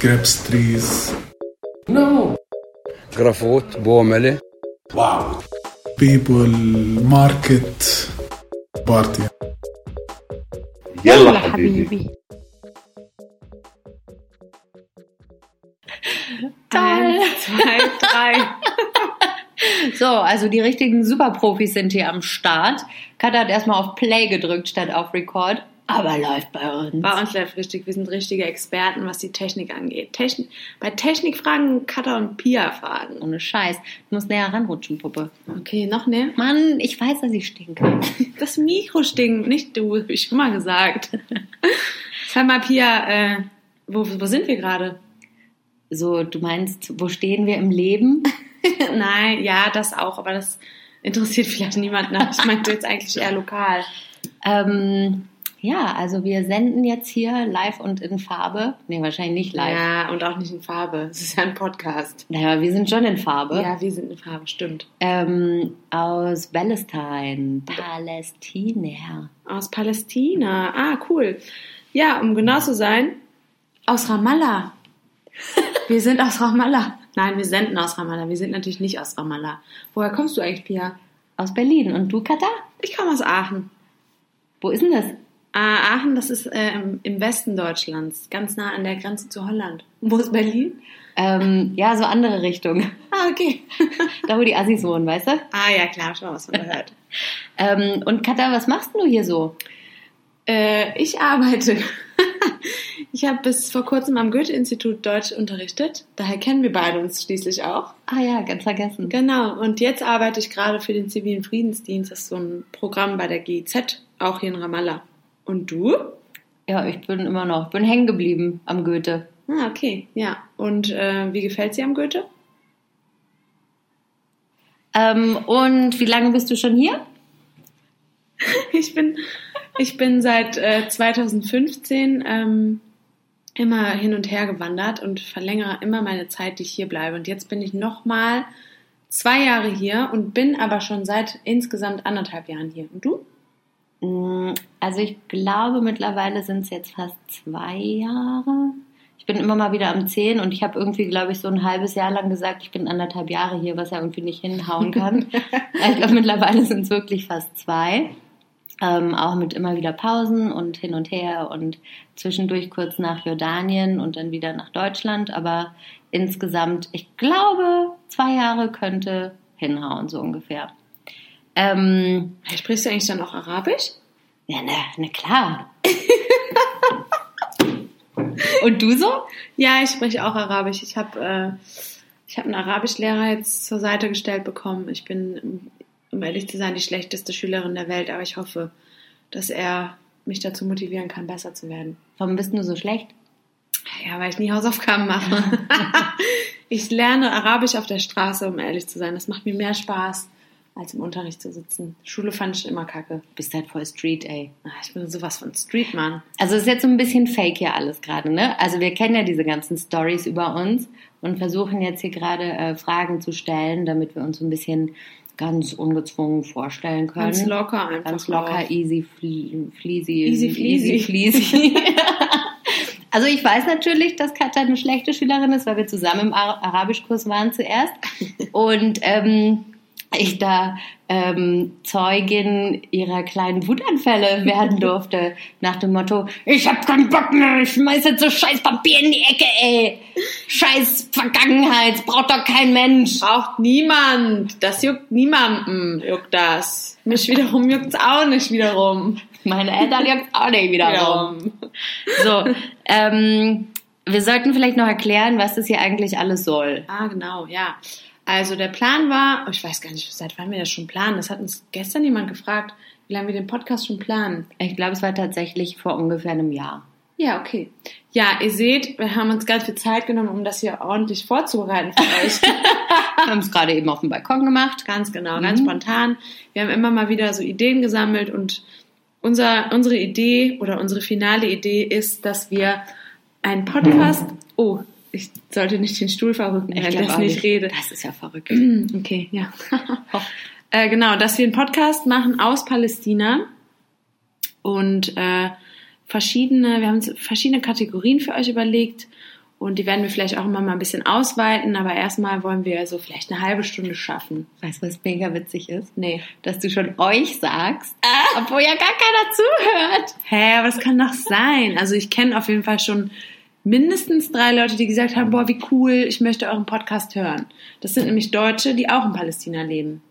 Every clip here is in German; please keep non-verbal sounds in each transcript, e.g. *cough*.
grapes trees. No. Grafot, Bomele. Wow. People, market, party. يلا حبيبي. Eins, zwei, drei. *laughs* So, also die richtigen Superprofis sind hier am Start. Katha hat erstmal auf Play gedrückt statt auf Record, aber läuft bei uns. Bei uns läuft richtig. Wir sind richtige Experten, was die Technik angeht. Techn bei Technikfragen Katha und Pia fragen. Ohne Scheiß. Du musst näher ranrutschen, Puppe. Okay, noch näher. Mann, ich weiß, dass ich stinke. *laughs* Das Mikro stinkt, nicht du, hab ich schon mal gesagt. *laughs* Sag mal, Pia, äh, wo, wo sind wir gerade? So, du meinst, wo stehen wir im Leben? *laughs* Nein, ja, das auch, aber das interessiert vielleicht niemanden. Ich meinte jetzt eigentlich eher lokal. Ähm, ja, also wir senden jetzt hier live und in Farbe. Nee, wahrscheinlich nicht live. Ja, und auch nicht in Farbe. Es ist ja ein Podcast. Naja, wir sind schon in Farbe. Ja, wir sind in Farbe, stimmt. Ähm, aus Palestine, Palästina. Aus Palästina. Ah, cool. Ja, um genau zu sein, aus Ramallah. *laughs* Wir sind aus Ramallah. Nein, wir senden aus Ramallah. Wir sind natürlich nicht aus Ramallah. Woher kommst du eigentlich, Pia? Aus Berlin. Und du, Katha? Ich komme aus Aachen. Wo ist denn das? Ah, Aachen, das ist äh, im, Westen Deutschlands, ganz nah an der Grenze zu Holland. Und wo ist Berlin? Ähm, ja, so andere Richtung. *laughs* Ah, okay. da, wo die Assis wohnen, weißt du? ah, ja, klar, schon mal was von gehört. *laughs* Ähm, und Katha, was machst du hier so? Äh, ich arbeite. *laughs* ich habe bis vor kurzem am Goethe-Institut Deutsch unterrichtet. Daher kennen wir beide uns schließlich auch. Ah ja, ganz vergessen. Genau. Und jetzt arbeite ich gerade für den zivilen Friedensdienst. Das ist so ein Programm bei der GIZ, auch hier in Ramallah. Und du? Ja, ich bin immer noch, bin hängen geblieben am Goethe. Ah, okay. Ja. Und äh, wie gefällt sie am Goethe? Ähm, und wie lange bist du schon hier? *laughs* Ich bin, ich bin seit äh, 2015 ähm, immer hin und her gewandert und verlängere immer meine Zeit, die ich hier bleibe. Und jetzt bin ich nochmal zwei Jahre hier und bin aber schon seit insgesamt anderthalb Jahren hier. Und du? Mm, Also ich glaube, mittlerweile sind es jetzt fast zwei Jahre. Ich bin immer mal wieder am Zehn und ich habe irgendwie, glaube ich, so ein halbes Jahr lang gesagt, ich bin anderthalb Jahre hier, was ja irgendwie nicht hinhauen kann. *laughs* ich glaube, mittlerweile sind es wirklich fast zwei. Ähm, auch mit immer wieder Pausen und hin und her und zwischendurch kurz nach Jordanien und dann wieder nach Deutschland. Aber insgesamt, ich glaube, zwei Jahre könnte hinhauen, so ungefähr. Ähm, Sprichst du eigentlich dann auch Arabisch? ja, na, na klar. *laughs* und du so? Ja, ich spreche auch Arabisch. Ich habe äh, ich hab einen Arabischlehrer jetzt zur Seite gestellt bekommen. Ich bin, um ehrlich zu sein, die schlechteste Schülerin der Welt, aber ich hoffe, dass er mich dazu motivieren kann, besser zu werden. Warum bist du so schlecht? Ja, weil ich nie Hausaufgaben mache. *laughs* ich lerne Arabisch auf der Straße, um ehrlich zu sein. Das macht mir mehr Spaß, als im Unterricht zu sitzen. Schule fand ich immer kacke. Bist halt voll Street, ey. Ah, Ich bin sowas von Streetmann. Also es ist jetzt so ein bisschen fake hier alles gerade, ne? Also wir kennen ja diese ganzen Stories über uns und versuchen jetzt hier gerade äh, Fragen zu stellen, damit wir uns so ein bisschen ganz ungezwungen vorstellen können. Ganz locker einfach. Ganz locker, drauf. easy, fle fleasy. Easy fleasy. Easy fleasy. *laughs* also ich weiß natürlich, dass Katja eine schlechte Schülerin ist, weil wir zusammen im Ara Arabischkurs waren zuerst. *laughs* Und ähm, ich da ähm, Zeugin ihrer kleinen Wutanfälle werden durfte. Nach dem Motto, ich hab keinen Bock mehr, ich schmeiß jetzt so scheiß Papier in die Ecke, ey. Scheiß Vergangenheit, braucht doch kein Mensch. Braucht niemand. Das juckt niemanden, juckt das. Mich wiederum juckt's auch nicht wiederum. Meine Eltern juckt auch nicht wiederum. So, ähm, wir sollten vielleicht noch erklären, was das hier eigentlich alles soll. Ah, genau, ja. Also der Plan war, ich weiß gar nicht, seit wann wir das schon planen. Das hat uns gestern jemand gefragt, wie lange wir den Podcast schon planen. Ich glaube, es war tatsächlich vor ungefähr einem Jahr. Ja, okay. Ja, ihr seht, wir haben uns ganz viel Zeit genommen, um das hier ordentlich vorzubereiten für euch. *laughs* Wir haben es gerade eben auf dem Balkon gemacht. Ganz genau, ganz spontan. Wir haben immer mal wieder so Ideen gesammelt und unser, unsere Idee oder unsere finale Idee ist, dass wir einen Podcast. Oh, ich sollte nicht den Stuhl verrücken, Ich wenn ich auch nicht rede. Das ist ja verrückt. *clears throat* Okay, ja. *laughs* äh, genau, dass wir einen Podcast machen aus Palästina und äh, verschiedene, wir haben uns verschiedene Kategorien für euch überlegt Und die werden wir vielleicht auch immer mal ein bisschen ausweiten, aber erstmal wollen wir so vielleicht eine halbe Stunde schaffen. Weißt du, was mega witzig ist? Nee. Dass du schon euch sagst, obwohl ja gar keiner zuhört. Hä, das kann doch sein. Also ich kenne auf jeden Fall schon mindestens drei Leute, die gesagt haben, boah, wie cool, ich möchte euren Podcast hören. Das sind nämlich Deutsche, die auch in Palästina leben.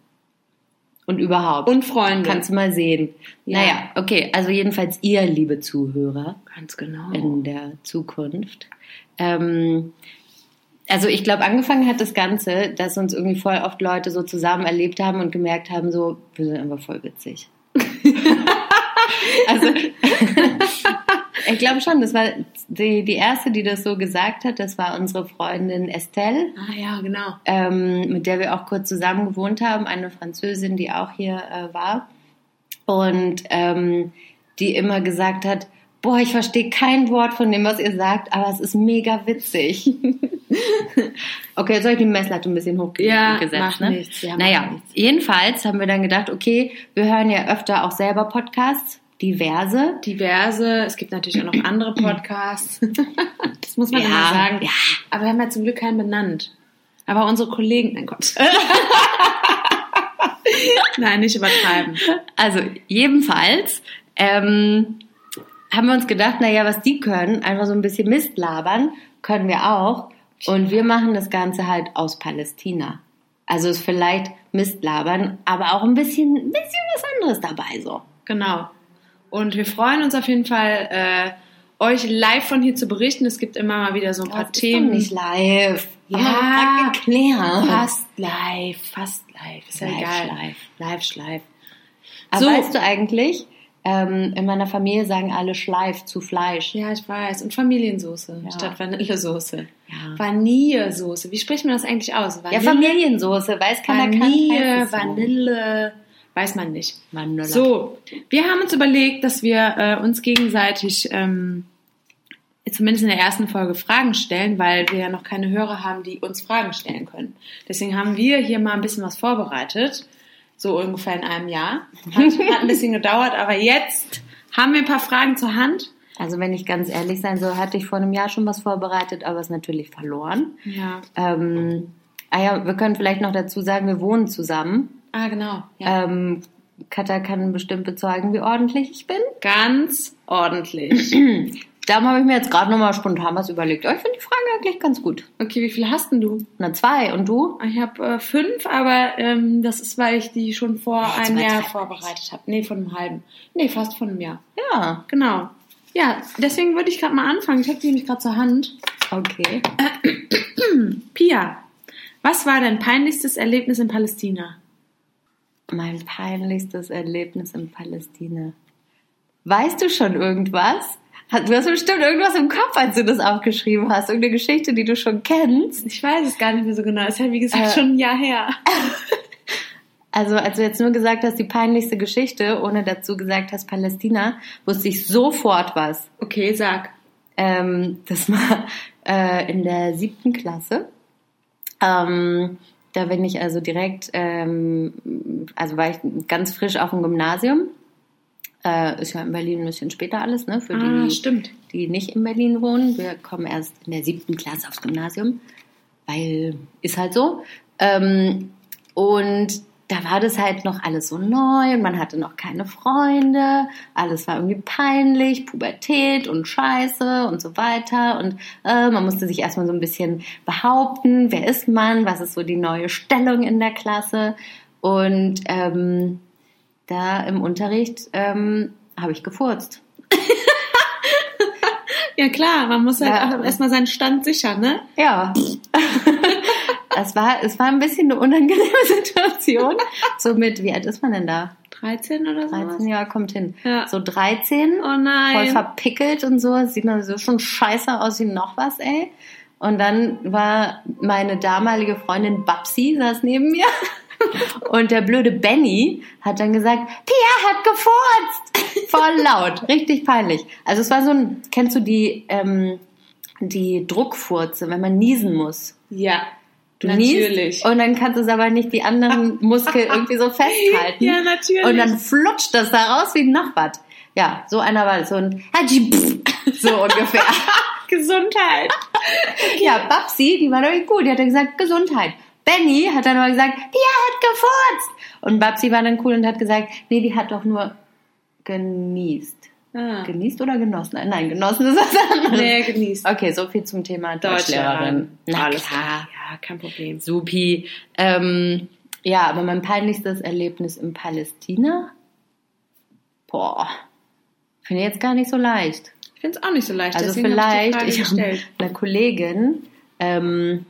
Und überhaupt. Und Freunde. Kannst du mal sehen. Ja. Naja, okay, also jedenfalls ihr, liebe Zuhörer, Ganz genau. in der Zukunft. Ähm, also ich glaube, angefangen hat das Ganze, dass uns irgendwie voll oft Leute so zusammen erlebt haben und gemerkt haben, so, wir sind einfach voll witzig. *laughs* also *laughs* ich glaube schon, das war die, die erste, die das so gesagt hat, das war unsere Freundin Estelle, Ah ja, genau. ähm, mit der wir auch kurz zusammen gewohnt haben, eine Französin, die auch hier äh, war und ähm, die immer gesagt hat, boah, ich verstehe kein Wort von dem, was ihr sagt, aber es ist mega witzig. *laughs* okay, jetzt habe ich die Messlatte ein bisschen hochgesetzt. Ja, macht ne? nichts, ja, macht naja, nichts. jedenfalls haben wir dann gedacht, okay, wir hören ja öfter auch selber Podcasts, diverse. Diverse, es gibt natürlich auch noch andere Podcasts. *laughs* das muss man Ja, immer sagen. ja. Aber wir haben ja zum Glück keinen benannt. Aber unsere Kollegen, mein Gott. *laughs* Nein, nicht übertreiben. Also jedenfalls ähm, haben wir uns gedacht, naja, was die können, einfach so ein bisschen Mist labern, können wir auch. Und wir machen das Ganze halt aus Palästina. Also ist vielleicht Mist labern, aber auch ein bisschen, ein bisschen was anderes dabei so. Genau. Und wir freuen uns auf jeden Fall, äh, euch live von hier zu berichten. Es gibt immer mal wieder so ein paar Das ist Themen. doch nicht live. Ja. Geklärt. Fast live, fast live. Ist ja Live, egal. live. Live, schleif. Aber So. weißt du eigentlich, ähm, in meiner Familie sagen alle Schleif zu Fleisch. Ja, ich weiß. Und Familiensoße Ja. statt Vanillesoße. Ja. Vanillesoße. Wie spricht man das eigentlich aus? Ja, Familiensoße, weiß keiner kann. Vanille, so. Vanille, weiß man nicht. Vanille. So, wir haben uns überlegt, dass wir äh, uns gegenseitig ähm, zumindest in der ersten Folge Fragen stellen, weil wir ja noch keine Hörer haben, die uns Fragen stellen können. Deswegen haben wir hier mal ein bisschen was vorbereitet, so ungefähr in einem Jahr. Hat, *laughs* hat ein bisschen gedauert, aber jetzt haben wir ein paar Fragen zur Hand. Also wenn ich ganz ehrlich sein soll, hatte ich vor einem Jahr schon was vorbereitet, aber es natürlich verloren. Ja. Ähm, ah ja, wir können vielleicht noch dazu sagen, wir wohnen zusammen. Ah, genau. Ja. Ähm, Katha kann bestimmt bezeugen, wie ordentlich ich bin. Ganz ordentlich. *clears throat* Darum habe ich mir jetzt gerade nochmal spontan was überlegt. Oh, ich finde die Frage eigentlich ganz gut. Okay, wie viel hast denn du? Na, zwei. Und du? Ich habe äh, fünf, aber ähm, das ist, weil ich die schon vor Ja, einem Jahr vorbereitet habe. Nee, von einem halben. Nee, fast von einem Jahr. Ja. Genau. Ja, deswegen würde ich gerade mal anfangen. Ich habe die nämlich gerade zur Hand. Okay. *clears throat* Pia, was war dein peinlichstes Erlebnis in Palästina? Mein peinlichstes Erlebnis in Palästina. Weißt du schon irgendwas? Du hast bestimmt irgendwas im Kopf, als du das aufgeschrieben hast. Irgendeine Geschichte, die du schon kennst. Ich weiß es gar nicht mehr so genau. Ist ja, wie gesagt, Äh. schon ein Jahr her. *laughs* Also, als du jetzt nur gesagt hast, die peinlichste Geschichte, ohne dazu gesagt hast Palästina, wusste ich sofort was. Okay, sag. Ähm, das war äh, in der siebten Klasse. Ähm, da bin ich also direkt, ähm, also war ich ganz frisch auf dem Gymnasium. Äh, ist ja in Berlin ein bisschen später alles, ne? Für Ah, die, stimmt. die nicht in Berlin wohnen. Wir kommen erst in der siebten Klasse aufs Gymnasium, weil ist halt so. Ähm, und da war das halt noch alles so neu und man hatte noch keine Freunde. Alles war irgendwie peinlich, Pubertät und Scheiße und so weiter. Und äh, man musste sich erstmal so ein bisschen behaupten, wer ist man, was ist so die neue Stellung in der Klasse. Und ähm, da im Unterricht ähm, habe ich gefurzt. *laughs* Ja klar, man muss halt Ja. auch erstmal seinen Stand sichern, ne? Ja. *laughs* es, war, es war ein bisschen eine unangenehme *laughs* Situation. So mit, wie alt ist man denn da? 13 oder so? 13 Jahre kommt hin. Ja. So 13, Oh nein. voll verpickelt und so. Sieht man so schon scheiße aus wie noch was, ey. Und dann war meine damalige Freundin Babsi, saß neben mir. *laughs* Und der blöde Benny hat dann gesagt, Pia hat gefurzt. *laughs* Voll laut, richtig peinlich. Also es war so ein, kennst du die, ähm, die Druckfurze, wenn man niesen muss? Ja. Du Natürlich. niest und dann kannst du es aber nicht die anderen *laughs* Muskeln irgendwie so festhalten. Ja, natürlich. Und dann flutscht das da raus wie noch was. Ja, so einer war so ein *laughs* so ungefähr. Gesundheit. Ja, Babsi, die war doch gut. Die hat dann gesagt, Gesundheit. Benny hat dann aber gesagt, Pia hat gefurzt. Und Babsi war dann cool und hat gesagt, nee, die hat doch nur genießt. Ah. Genießt oder genossen? Nein, genossen ist was anderes. Nee, genießt. Okay, so viel zum Thema Deutschlehrerin. Na Alles klar. Ja, kein Problem. Supi. Ähm, ja, aber mein peinlichstes Erlebnis in Palästina? Boah, finde ich jetzt gar nicht so leicht. Ich finde es auch nicht so leicht. Also deswegen vielleicht, ich, habe *laughs* einer Kollegin, ähm,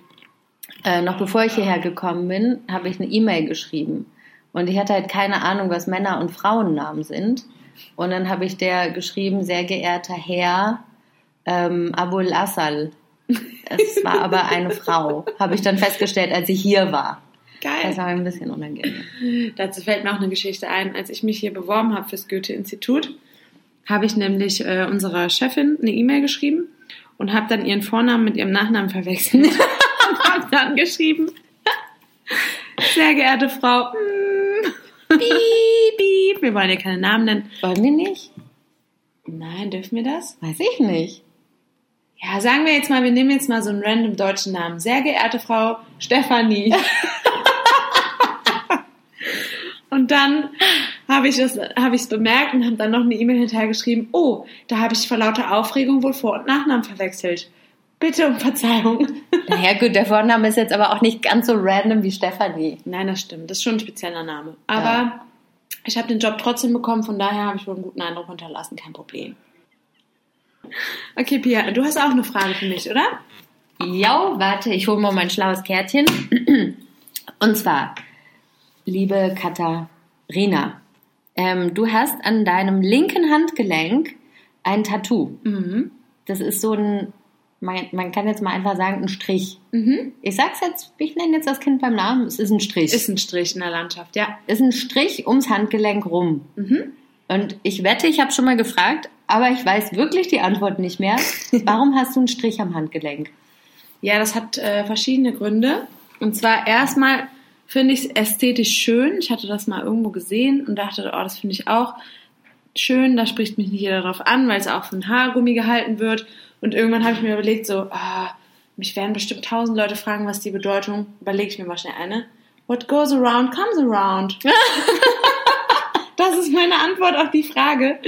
äh, noch bevor ich hierher gekommen bin, habe ich eine E-Mail geschrieben. Und ich hatte halt keine Ahnung, was Männer- und Frauennamen sind. Und dann habe ich der geschrieben, sehr geehrter Herr ähm, Abul Assal. Es war aber eine Frau, habe ich dann festgestellt, als ich hier war. Das Geil. war mir ein bisschen unangenehm. Dazu fällt mir auch eine Geschichte ein. Als ich mich hier beworben habe fürs Goethe-Institut, habe ich nämlich äh, unserer Chefin eine E-Mail geschrieben und habe dann ihren Vornamen mit ihrem Nachnamen verwechselt. *laughs* und habe dann geschrieben, sehr geehrte Frau, mm, piep, piep, wir wollen ja keine Namen nennen. Wollen wir nicht? Nein, dürfen wir das? Weiß ich nicht. Ja, sagen wir jetzt mal, wir nehmen jetzt mal so einen random deutschen Namen. Sehr geehrte Frau Stefanie. *laughs* und dann habe ich es es bemerkt und habe dann noch eine E-Mail hinterhergeschrieben. Oh, da habe ich vor lauter Aufregung wohl Vor- und Nachnamen verwechselt. Bitte um Verzeihung. *laughs* Naja, gut, der Vorname ist jetzt aber auch nicht ganz so random wie Stefanie. Nein, das stimmt. Das ist schon ein spezieller Name. Aber Ja. Ich habe den Job trotzdem bekommen, von daher habe ich wohl einen guten Eindruck hinterlassen. Kein Problem. Okay, Pia, du hast auch eine Frage für mich, oder? Ja, warte, ich hole mal mein schlaues Kärtchen. Und zwar, liebe Katharina, ähm, du hast an deinem linken Handgelenk ein Tattoo. Mhm. Das ist so ein, man, man kann jetzt mal einfach sagen, ein Strich. Mhm. Ich sag's jetzt, ich nenne jetzt das Kind beim Namen, es ist ein Strich. Ist ein Strich in der Landschaft, ja. ist ein Strich ums Handgelenk rum. Mhm. Und ich wette, ich habe schon mal gefragt, aber ich weiß wirklich die Antwort nicht mehr. *laughs* Warum hast du einen Strich am Handgelenk? Ja, das hat äh, verschiedene Gründe. Und zwar erstmal finde ich es ästhetisch schön. Ich hatte das mal irgendwo gesehen und dachte, oh, das finde ich auch schön. Da spricht mich nicht jeder darauf an, weil es auch von Haargummi gehalten wird. Und irgendwann habe ich mir überlegt, so, ah, mich werden bestimmt tausend Leute fragen, was die Bedeutung. Überlege ich mir mal schnell eine. What goes around comes around. *laughs* das ist meine Antwort auf die Frage.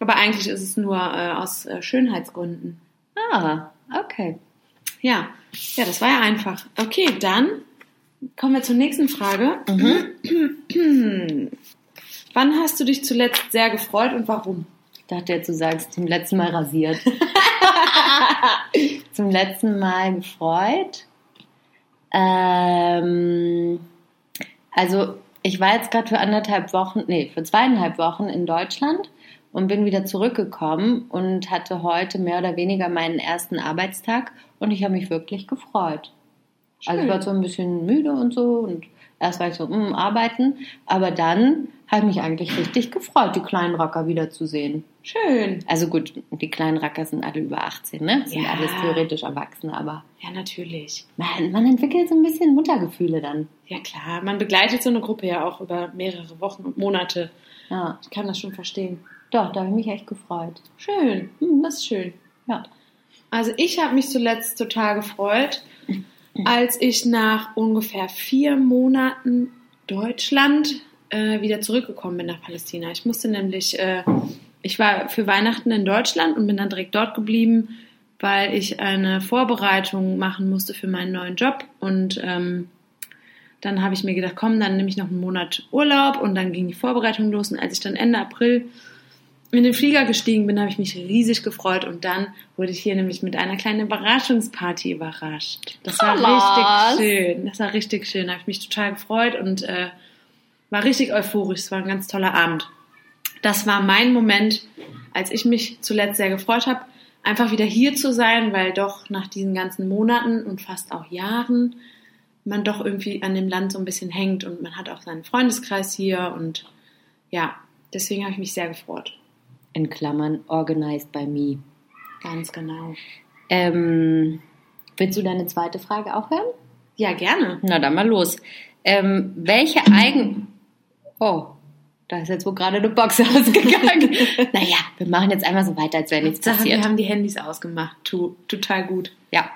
Aber eigentlich ist es nur äh, aus äh, Schönheitsgründen. Ah, okay. Ja, ja, das war ja einfach. Okay, dann kommen wir zur nächsten Frage. *clears throat* Wann hast du dich zuletzt sehr gefreut und warum? Ich dachte jetzt, du sagst zum letzten Mal rasiert. *laughs* zum letzten Mal gefreut. Ähm, also ich war jetzt gerade für anderthalb Wochen, nee, für zweieinhalb Wochen in Deutschland und bin wieder zurückgekommen und hatte heute mehr oder weniger meinen ersten Arbeitstag und ich habe mich wirklich gefreut. Also ich war so ein bisschen müde und so und erst war ich so, mm, arbeiten, aber dann habe ich mich eigentlich richtig gefreut, die kleinen Racker wiederzusehen. Schön. Also gut, die kleinen Racker sind alle über 18, ne? Sind Ja. alles theoretisch Erwachsene, aber Ja, natürlich. man, man entwickelt so ein bisschen Muttergefühle dann. Ja, klar. Man begleitet so eine Gruppe ja auch über mehrere Wochen und Monate. Ja, Ich kann das schon verstehen. doch, da habe ich mich echt gefreut. Schön. Hm, das ist schön. Ja. Also ich habe mich zuletzt total gefreut, als ich nach ungefähr vier Monaten Deutschland äh, wieder zurückgekommen bin nach Palästina. Ich musste nämlich, äh, ich war für Weihnachten in Deutschland und bin dann direkt dort geblieben, weil ich eine Vorbereitung machen musste für meinen neuen Job und ähm, dann habe ich mir gedacht, komm, dann nehme ich noch einen Monat Urlaub und dann ging die Vorbereitung los und als ich dann Ende April in den Flieger gestiegen bin, habe ich mich riesig gefreut und dann wurde ich hier nämlich mit einer kleinen Überraschungsparty überrascht. Das war Krass. richtig schön. Das war richtig schön. Da habe ich mich total gefreut und äh, war richtig euphorisch. Es war ein ganz toller Abend. Das war mein Moment, als ich mich zuletzt sehr gefreut habe, einfach wieder hier zu sein, weil doch nach diesen ganzen Monaten und fast auch Jahren man doch irgendwie an dem Land so ein bisschen hängt und man hat auch seinen Freundeskreis hier und ja, deswegen habe ich mich sehr gefreut. In Klammern, organized by me. Ganz genau. Ähm, willst du deine zweite Frage auch hören? Ja, gerne. Na, dann mal los. Ähm, welche Eigen... Oh, da ist jetzt wohl gerade eine Box *laughs* ausgegangen. naja, wir machen jetzt einmal so weiter, als wäre nichts Sache, wir passiert. haben die Handys ausgemacht. Tu, total gut. Ja.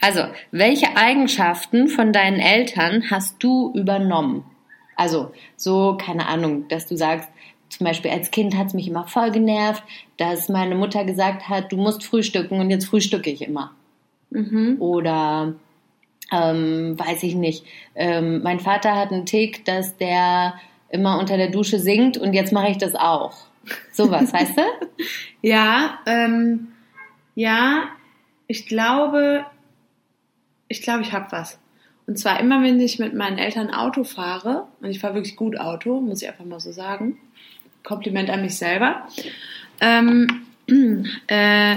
Also, welche Eigenschaften von deinen Eltern hast du übernommen? Also, so, keine Ahnung, dass du sagst, zum Beispiel als Kind hat es mich immer voll genervt, dass meine Mutter gesagt hat, du musst frühstücken und jetzt frühstücke ich immer. Mhm. Oder ähm, weiß ich nicht. Ähm, mein Vater hat einen Tick, dass der immer unter der Dusche singt und jetzt mache ich das auch. Sowas, weißt du? *laughs* Ja, ähm, ja, ich glaube, ich glaube, ich habe was. Und zwar immer, wenn ich mit meinen Eltern Auto fahre, und ich fahre wirklich gut Auto, muss ich einfach mal so sagen, Kompliment an mich selber, ähm, *clears throat* äh,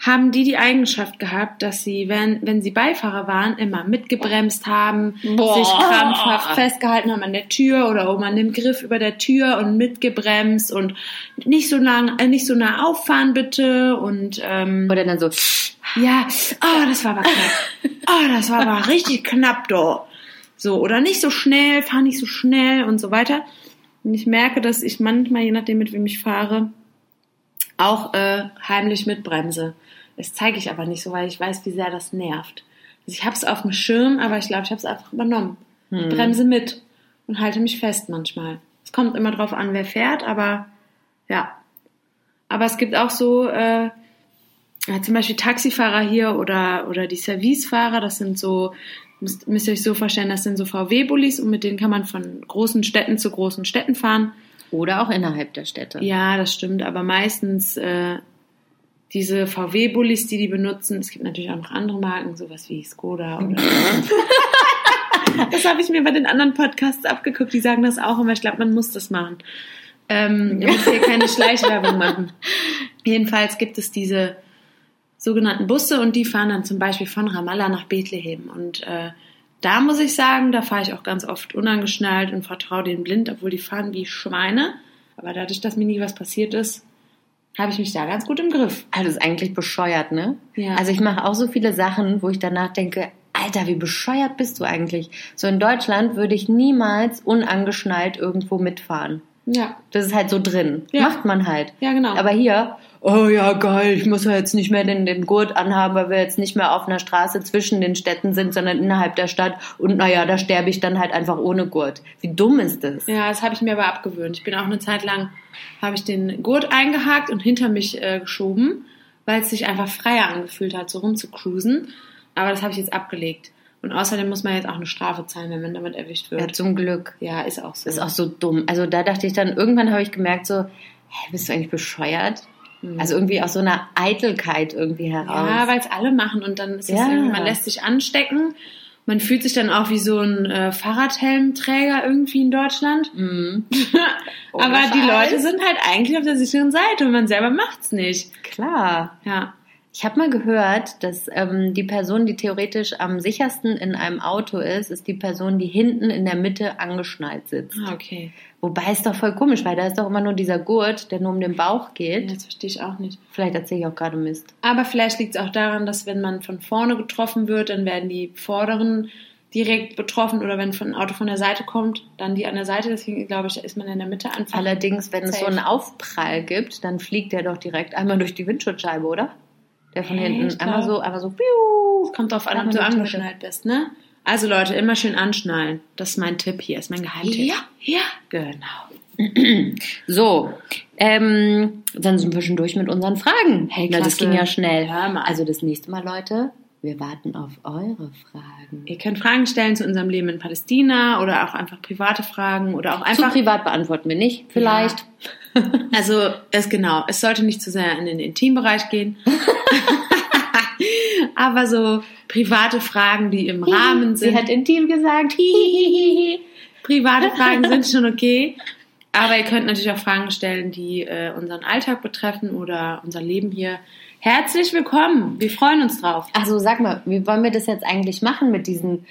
haben die die Eigenschaft gehabt, dass sie, wenn, wenn sie Beifahrer waren, immer mitgebremst haben, Boah. sich krampfhaft festgehalten haben an der Tür oder oben an dem Griff über der Tür und mitgebremst und nicht so nah, äh, nicht so nah auffahren bitte und ähm, Oder dann so, ja, oh, das war aber knapp. Oh, das war aber richtig knapp, doch. So, oder nicht so schnell, fahr nicht so schnell und so weiter. Und ich merke, dass ich manchmal, je nachdem, mit wem ich fahre, auch äh, heimlich mitbremse. Das zeige ich aber nicht so, weil ich weiß, wie sehr das nervt. Also ich habe es auf dem Schirm, aber ich glaube, ich habe es einfach übernommen. Ich bremse mit und halte mich fest manchmal. Es kommt immer drauf an, wer fährt, aber ja. Aber es gibt auch so äh, ja, zum Beispiel Taxifahrer hier oder, oder die Servicefahrer, das sind so, müsst, müsst ihr euch so vorstellen, das sind so VW-Bullis und mit denen kann man von großen Städten zu großen Städten fahren. oder auch innerhalb der Städte. Ja, das stimmt, aber meistens äh, diese VW-Bullis, die die benutzen, es gibt natürlich auch noch andere Marken, sowas wie Skoda oder. *laughs* *laughs* das habe ich mir bei den anderen Podcasts abgeguckt, die sagen das auch immer. Ich glaube, man muss das machen. Ähm, ich muss hier keine Schleichwerbung machen. *laughs* Jedenfalls gibt es diese sogenannten Busse und die fahren dann zum Beispiel von Ramallah nach Bethlehem. Und äh, da muss ich sagen, da fahre ich auch ganz oft unangeschnallt und vertraue denen blind, obwohl die fahren wie Schweine. Aber dadurch, dass mir nie was passiert ist, habe ich mich da ganz gut im Griff. Also das ist eigentlich bescheuert, ne? Ja. Also ich mache auch so viele Sachen, wo ich danach denke, Alter, wie bescheuert bist du eigentlich? So in Deutschland würde ich niemals unangeschnallt irgendwo mitfahren. Ja, Das ist halt so drin. Ja. Macht man halt. ja genau. Aber hier, oh ja, geil, ich muss ja jetzt nicht mehr den, den Gurt anhaben, weil wir jetzt nicht mehr auf einer Straße zwischen den Städten sind, sondern innerhalb der Stadt. Und naja, da sterbe ich dann halt einfach ohne Gurt. Wie dumm ist das? Ja, das habe ich mir aber abgewöhnt. Ich bin auch eine Zeit lang, habe ich den Gurt eingehakt und hinter mich äh, geschoben, weil es sich einfach freier angefühlt hat, so rumzucruisen. Aber das habe ich jetzt abgelegt. Und außerdem muss man jetzt auch eine Strafe zahlen, wenn man damit erwischt Ja, wird. zum Glück. Ja, ist auch so. Ist auch so dumm. Also da dachte ich dann, irgendwann habe ich gemerkt so, hä, bist du eigentlich bescheuert? Also irgendwie aus so einer Eitelkeit irgendwie heraus. ja, weil es alle machen und dann ist es Ja. irgendwie, man lässt sich anstecken. Man fühlt sich dann auch wie so ein äh, Fahrradhelmträger irgendwie in Deutschland. Mhm. *laughs* Aber die. Leute sind halt eigentlich auf der sicheren Seite und man selber macht's nicht. Klar. Ja. Ich habe mal gehört, dass ähm, die Person, die theoretisch am sichersten in einem Auto ist, ist die Person, die hinten in der Mitte angeschnallt sitzt. Ah, okay. Wobei ist doch voll komisch, weil da ist doch immer nur dieser Gurt, der nur um den Bauch geht. Das verstehe ich auch nicht. Vielleicht erzähle ich auch gerade Mist. Aber vielleicht liegt es auch daran, dass wenn man von vorne getroffen wird, dann werden die Vorderen direkt betroffen oder wenn ein Auto von der Seite kommt, dann die an der Seite. Deswegen glaube ich, ist man in der Mitte einfach. Allerdings, wenn es so Safe. einen Aufprall gibt, dann fliegt der doch direkt einmal durch die Windschutzscheibe, oder? Der von Hä, hinten einmal so, einmal so, piu. Kommt drauf an, ob du angeschnallt bist, ne? Also Leute, immer schön anschnallen. Das ist mein Tipp hier, ist mein Geheimtipp. Ja. ja, genau. *clears throat* So, ähm, dann sind wir schon durch mit unseren Fragen. Hey, Na, das klasse. ging ja schnell. Hör mal. Also das nächste Mal, Leute, wir warten auf eure Fragen. Ihr könnt Fragen stellen zu unserem Leben in Palästina oder auch einfach private Fragen oder auch Zu einfach. privat beantworten wir nicht, vielleicht. Also, es genau, es sollte nicht zu sehr in den Intimbereich gehen. *laughs* Aber so private Fragen, die im Rahmen sind. Sie hat intim gesagt. *laughs* Private Fragen sind schon okay. Aber ihr könnt natürlich auch Fragen stellen, die äh, unseren Alltag betreffen oder unser Leben hier. Herzlich willkommen. Wir freuen uns drauf. Also sag mal, wie wollen wir das jetzt eigentlich machen mit diesen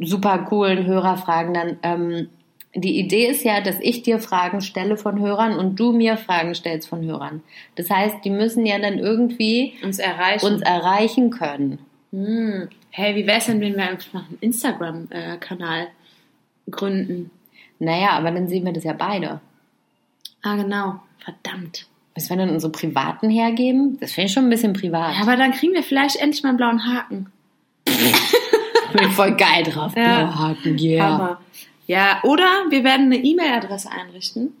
super coolen Hörerfragen? Dann ähm, die Idee ist ja, dass ich dir Fragen stelle von Hörern und du mir Fragen stellst von Hörern. Das heißt, die müssen ja dann irgendwie Uns erreichen. uns erreichen können. Hm. Hey, wie wär's denn, wenn wir einfach einen Instagram-Kanal gründen? Naja, aber dann sehen wir das ja beide. Ah, genau. Verdammt. Was wir dann unsere privaten hergeben? Das finde ich schon ein bisschen privat. Ja, aber dann kriegen wir vielleicht endlich mal einen blauen Haken. *laughs* Bin voll geil drauf. Ja. Blaue Haken, yeah. Hammer. Ja, oder wir werden eine E-Mail-Adresse einrichten.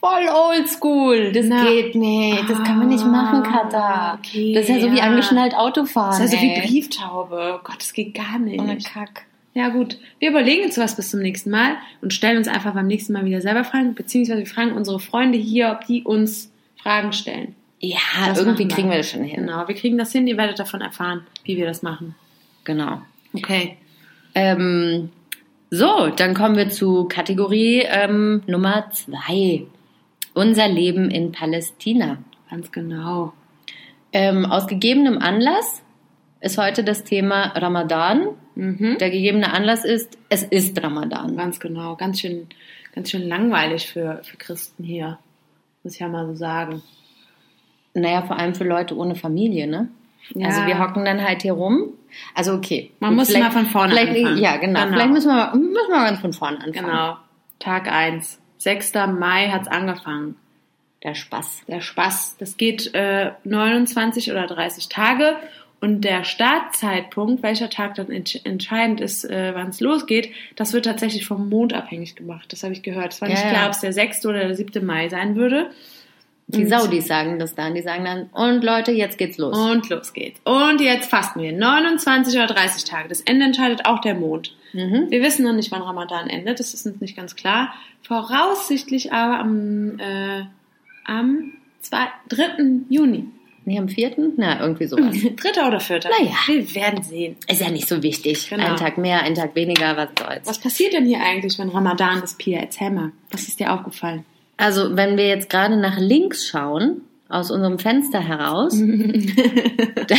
Voll oldschool. Das Na. geht nicht. Das kann man nicht machen, Katha. Ah, okay, das ist ja so wie ja. angeschnallt Autofahren. Das ist also wie ey. Brieftaube. Oh Gott, das geht gar nicht. Ohne Kack. Ja gut, wir überlegen uns was bis zum nächsten Mal und stellen uns einfach beim nächsten Mal wieder selber Fragen, beziehungsweise wir fragen unsere Freunde hier, ob die uns Fragen stellen. Ja, Das irgendwie wir. kriegen wir das schon hin. Genau, wir kriegen das hin, ihr werdet davon erfahren, wie wir das machen. Genau. Okay. Ähm, so, dann kommen wir zu Kategorie ähm, Nummer zwei. Unser Leben in Palästina. Ganz genau. Ähm, aus gegebenem Anlass ist heute das Thema Ramadan. Mhm. Der gegebene Anlass ist, es ist Ramadan. Ganz genau. Ganz schön, ganz schön langweilig für, für Christen hier. Muss ich ja mal so sagen. Naja, vor allem für Leute ohne Familie, ne? Ja. Also wir hocken dann halt hier rum. Also okay. Man muss mal von vorne anfangen. Ja, genau. Genau. Vielleicht müssen wir, müssen wir ganz von vorne anfangen. Genau. Tag 1. 6. Mai hat's angefangen. Der Spaß. Der Spaß. Das geht äh, 29 oder 30 Tage. Und der Startzeitpunkt, welcher Tag dann entsch entscheidend ist, äh, wann es losgeht, das wird tatsächlich vom Mond abhängig gemacht. Das habe ich gehört. Es war Ja, nicht ja. klar, ob es der 6. oder der 7. Mai sein würde. Die Und- Saudis sagen das dann. Die sagen dann, und Leute, jetzt geht's los. Und los geht's. Und jetzt fasten wir. 29 oder 30 Tage. Das Ende entscheidet auch der Mond. Mhm. Wir wissen noch nicht, wann Ramadan endet. Das ist uns nicht ganz klar. Voraussichtlich aber am, äh, am 2, 3. Juni. Nee, am vierten? Na, irgendwie sowas. *laughs* Dritter oder vierter? Naja. Wir werden sehen. Ist ja nicht so wichtig. Genau. Ein Tag mehr, ein Tag weniger, was soll's. Was passiert denn hier eigentlich, wenn Ramadan ist, Pia? Erzähl mal. Was ist dir aufgefallen? Also, wenn wir jetzt gerade nach links schauen, aus unserem Fenster heraus, *laughs* *laughs* da,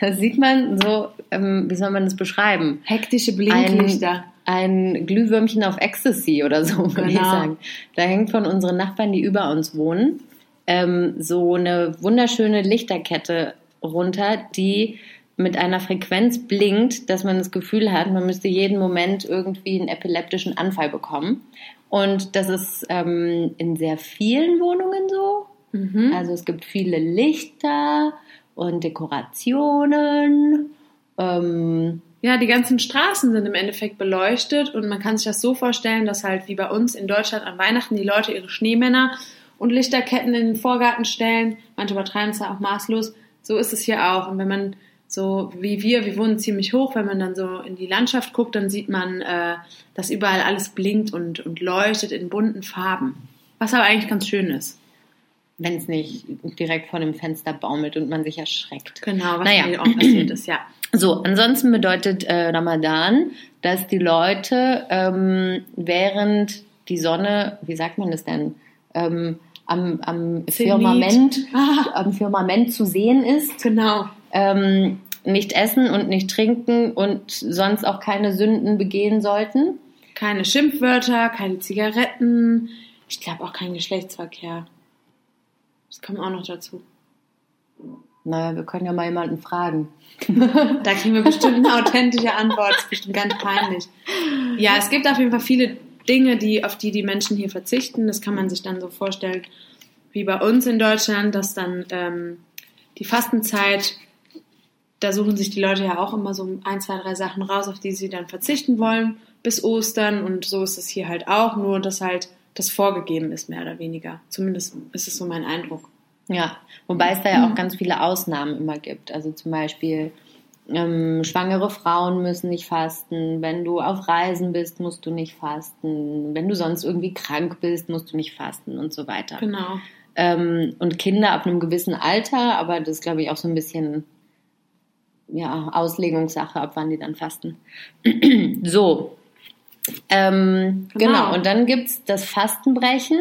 da sieht man so, ähm, wie soll man das beschreiben? Hektische Ein, Blinklichter. ein Glühwürmchen auf Ecstasy oder so, würde ich Genau. sagen. Da hängt von unseren Nachbarn, die über uns wohnen, ähm, so eine wunderschöne Lichterkette runter, die mit einer Frequenz blinkt, dass man das Gefühl hat, man müsste jeden Moment irgendwie einen epileptischen Anfall bekommen. Und das ist ähm, in sehr vielen Wohnungen so. Mhm. Also es gibt viele Lichter und Dekorationen. Ähm, Ja, die ganzen Straßen sind im Endeffekt beleuchtet und man kann sich das so vorstellen, dass halt wie bei uns in Deutschland an Weihnachten die Leute ihre Schneemänner und Lichterketten in den Vorgarten stellen. Manche übertreiben es ja auch maßlos. So ist es hier auch. Und wenn man so wie wir, wir wohnen ziemlich hoch, wenn man dann so in die Landschaft guckt, dann sieht man, äh, dass überall alles blinkt und, und leuchtet in bunten Farben. Was aber eigentlich ganz schön ist. wenn es nicht direkt vor dem Fenster baumelt und man sich erschreckt. Genau, was Naja. mir auch passiert ist, ja. *clears throat* So, ansonsten bedeutet äh, Ramadan, dass die Leute ähm, während die Sonne, wie sagt man das denn, ähm, am, am. Firmament, Ah. *laughs* am Firmament zu sehen ist, Genau. ähm, nicht essen und nicht trinken und sonst auch keine Sünden begehen sollten. Keine Schimpfwörter, keine Zigaretten. Ich glaube auch kein Geschlechtsverkehr. Das kommt auch noch dazu. Naja, wir können ja mal jemanden fragen. Da kriegen wir bestimmt eine authentische Antwort. Das ist bestimmt ganz peinlich. Ja, es gibt auf jeden Fall viele Dinge, die, auf die die Menschen hier verzichten. Das kann man sich dann so vorstellen, wie bei uns in Deutschland, dass dann ähm, die Fastenzeit, da suchen sich die Leute ja auch immer so ein, zwei, drei Sachen raus, auf die sie dann verzichten wollen bis Ostern. Und so ist es hier halt auch, nur dass halt das vorgegeben ist, mehr oder weniger. Zumindest ist es so mein Eindruck. Ja, wobei es da ja auch ganz viele Ausnahmen immer gibt. Also zum Beispiel ähm, schwangere Frauen müssen nicht fasten. Wenn du auf Reisen bist, musst du nicht fasten. Wenn du sonst irgendwie krank bist, musst du nicht fasten und so weiter. Genau. Ähm, und Kinder ab einem gewissen Alter, aber das ist, glaube ich, auch so ein bisschen ja, Auslegungssache, ab wann die dann fasten. *clears throat* so. Ähm, Genau. genau. Und dann gibt's das Fastenbrechen.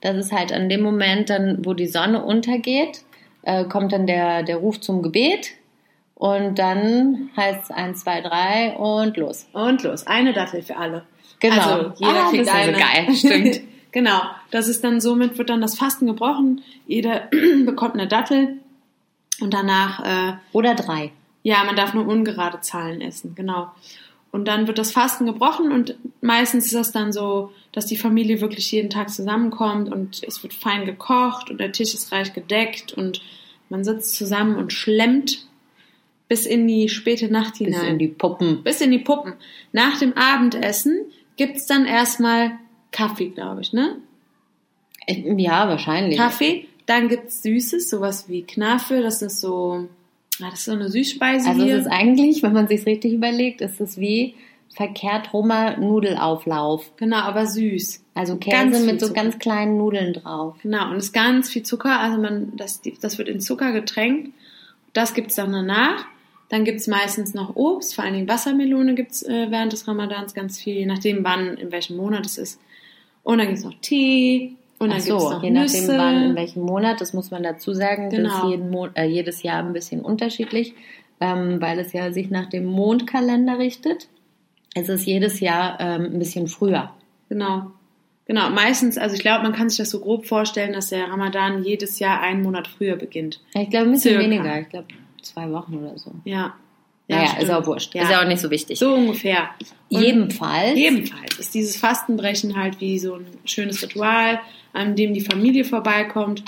Das ist halt an dem Moment dann, wo die Sonne untergeht, äh, kommt dann der, der Ruf zum Gebet. Und dann heißt es 1, 2, 3 und los. Und los, eine Dattel für alle. Genau. Also jeder Ah, kriegt das ist eine. so geil, stimmt. *laughs* genau. Das ist dann somit wird dann das Fasten gebrochen. Jeder *clears throat* bekommt eine Dattel und danach äh, Oder drei. ja, man darf nur ungerade Zahlen essen, genau. Und dann wird das Fasten gebrochen und meistens ist das dann so, dass die Familie wirklich jeden Tag zusammenkommt und es wird fein gekocht und der Tisch ist reich gedeckt und man sitzt zusammen und schlemmt. Bis in die späte Nacht Bis hinein. in die Puppen. bis in die Puppen. Nach dem Abendessen gibt's dann erstmal Kaffee, glaube ich, ne? Ja, wahrscheinlich. Kaffee, dann gibt's Süßes, sowas wie Knafe, das ist so, ah, das ist so eine Süßspeise Also hier. es ist eigentlich, wenn man sich richtig überlegt, ist es wie verkehrt rummer Nudelauflauf. genau, aber süß. Also Ganz Käse viel mit so Zucker. ganz kleinen Nudeln drauf. Genau, und es ist ganz viel Zucker, also man, das, das wird in Zucker getränkt. Das gibt's dann danach. Dann gibt's meistens noch Obst, vor allen Dingen Wassermelone gibt's äh, während des Ramadans ganz viel, je nachdem wann, in welchem Monat es ist. Und dann gibt's noch Tee und dann Ach gibt's so, noch je nachdem Nüsse. wann, in welchem Monat, das muss man dazu sagen, das Genau. ist jeden Mon äh, jedes Jahr ein bisschen unterschiedlich, ähm, weil es ja sich nach dem Mondkalender richtet. Es ist jedes Jahr ähm, ein bisschen früher. Genau. Genau, meistens, also ich glaube, man kann sich das so grob vorstellen, dass der Ramadan jedes Jahr einen Monat früher beginnt. Ich glaube ein bisschen Circa. weniger, ich glaube zwei Wochen oder so. Ja. Naja, stimmt. ist auch wurscht. Ja. Ist ja auch nicht so wichtig. So ungefähr. Und Jedenfalls. Jedenfalls ist dieses Fastenbrechen halt wie so ein schönes Ritual, an dem die Familie vorbeikommt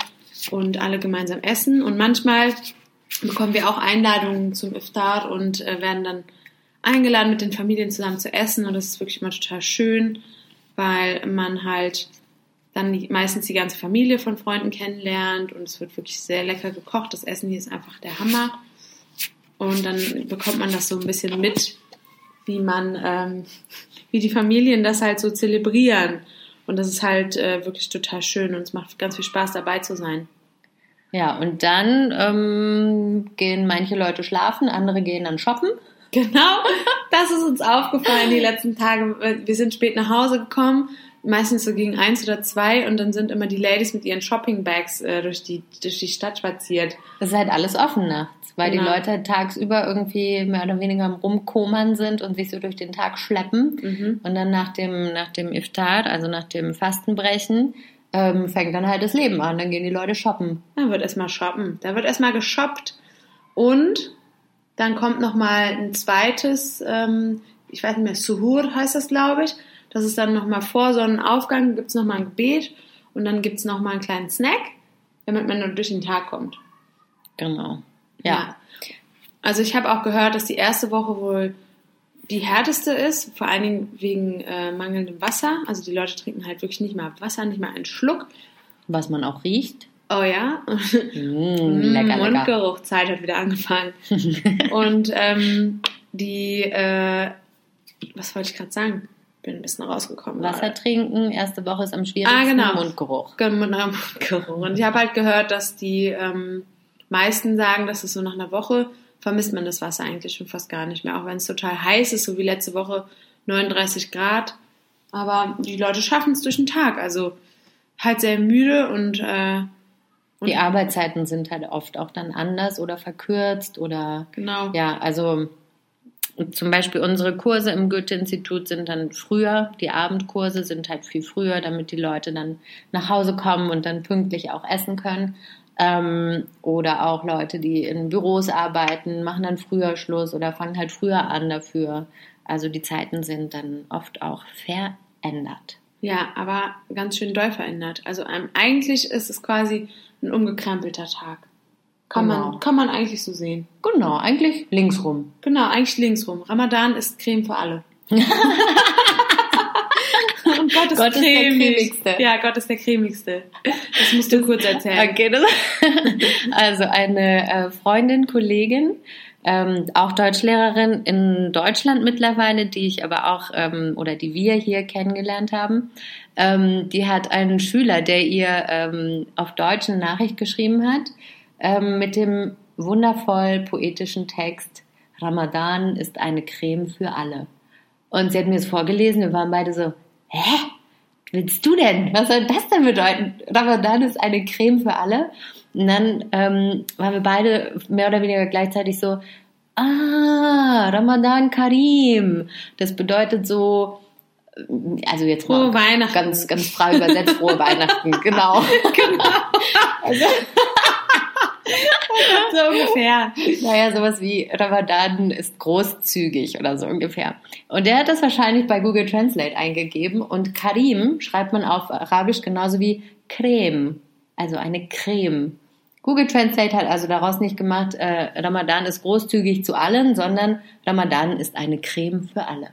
und alle gemeinsam essen. Und manchmal bekommen wir auch Einladungen zum Iftar und äh, werden dann eingeladen, mit den Familien zusammen zu essen. Und das ist wirklich mal total schön, weil man halt dann die, meistens die ganze Familie von Freunden kennenlernt und es wird wirklich sehr lecker gekocht. Das Essen hier ist einfach der Hammer. Und dann bekommt man das so ein bisschen mit, wie man, ähm, wie die Familien das halt so zelebrieren. Und das ist halt äh, wirklich total schön und es macht ganz viel Spaß dabei zu sein. Ja, und dann ähm, gehen manche Leute schlafen, andere gehen dann shoppen. Genau, das ist uns aufgefallen die letzten Tage. Wir sind spät nach Hause gekommen, meistens so gegen eins oder zwei und dann sind immer die Ladies mit ihren Shoppingbags äh, durch, die, durch die Stadt spaziert. Es ist halt alles offen nachts, weil Genau. die Leute halt tagsüber irgendwie mehr oder weniger am Rumkomern sind und sich so durch den Tag schleppen. Mhm. Und dann nach dem, nach dem Iftar, also nach dem Fastenbrechen, ähm, fängt dann halt das Leben an. Dann gehen die Leute shoppen. Da wird erstmal shoppen. Da wird erstmal geshoppt und dann kommt nochmal ein zweites, ähm, ich weiß nicht mehr, Suhur heißt das, glaube ich. Das ist dann nochmal vor Sonnenaufgang, gibt es nochmal ein Gebet und dann gibt es nochmal einen kleinen Snack, damit man nur durch den Tag kommt. Genau. Ja. Also ich habe auch gehört, dass die erste Woche wohl die härteste ist, vor allen Dingen wegen äh, mangelndem Wasser. Also die Leute trinken halt wirklich nicht mal Wasser, nicht mal einen Schluck. Was man auch riecht. Oh ja. Mm, *laughs* lecker, lecker. Mundgeruchzeit hat wieder angefangen. *laughs* Und ähm, die, äh, was wollte ich gerade sagen? Bin ein bisschen rausgekommen. Wasser gerade. trinken, erste Woche ist am schwierigsten. Ah, genau. Mundgeruch. Mundgeruch. Und ich habe halt gehört, dass die ähm, meisten sagen, dass es so nach einer Woche vermisst man das Wasser eigentlich schon fast gar nicht mehr. Auch wenn es total heiß ist, so wie letzte Woche 39 Grad. Aber die Leute schaffen es durch den Tag. Also halt sehr müde und äh, Die Arbeitszeiten sind halt oft auch dann anders oder verkürzt oder genau. ja, also zum Beispiel unsere Kurse im Goethe-Institut sind dann früher, die Abendkurse sind halt viel früher, damit die Leute dann nach Hause kommen und dann pünktlich auch essen können. Ähm, oder auch Leute, die in Büros arbeiten, machen dann früher Schluss oder fangen halt früher an dafür. Also die Zeiten sind dann oft auch verändert. Ja, aber ganz schön doll verändert. Also ähm, eigentlich ist es quasi ein umgekrempelter Tag. Kann, Genau. man, kann man eigentlich so sehen. Genau, eigentlich linksrum. Genau, eigentlich linksrum. Ramadan ist Creme für alle. *laughs* Und Gott ist, Gott ist der cremig. cremigste. Ja, Gott ist der cremigste. Das musst du kurz erzählen. Okay, das, *laughs* also eine äh, Freundin, Kollegin, ähm, auch Deutschlehrerin in Deutschland mittlerweile, die ich aber auch ähm, oder die wir hier kennengelernt haben, ähm, die hat einen Schüler, der ihr ähm, auf Deutsch eine Nachricht geschrieben hat ähm, mit dem wundervoll poetischen Text Ramadan ist eine Creme für alle. Und sie hat mir das vorgelesen, wir waren beide so, hä? willst du denn? Was soll das denn bedeuten? Ramadan ist eine Creme für alle. Und dann ähm, waren wir beide mehr oder weniger gleichzeitig so, ah, Ramadan Karim. Das bedeutet so, also jetzt mal Weihnachten. ganz, ganz frei übersetzt, frohe Weihnachten, genau. *laughs* *laughs* So ungefähr. Naja, sowas wie Ramadan ist großzügig oder so ungefähr. Und der hat das wahrscheinlich bei Google Translate eingegeben und Karim schreibt man auf Arabisch genauso wie Creme, also eine Creme. Google Translate hat also daraus nicht gemacht, äh, Ramadan ist großzügig zu allen, sondern Ramadan ist eine Creme für alle.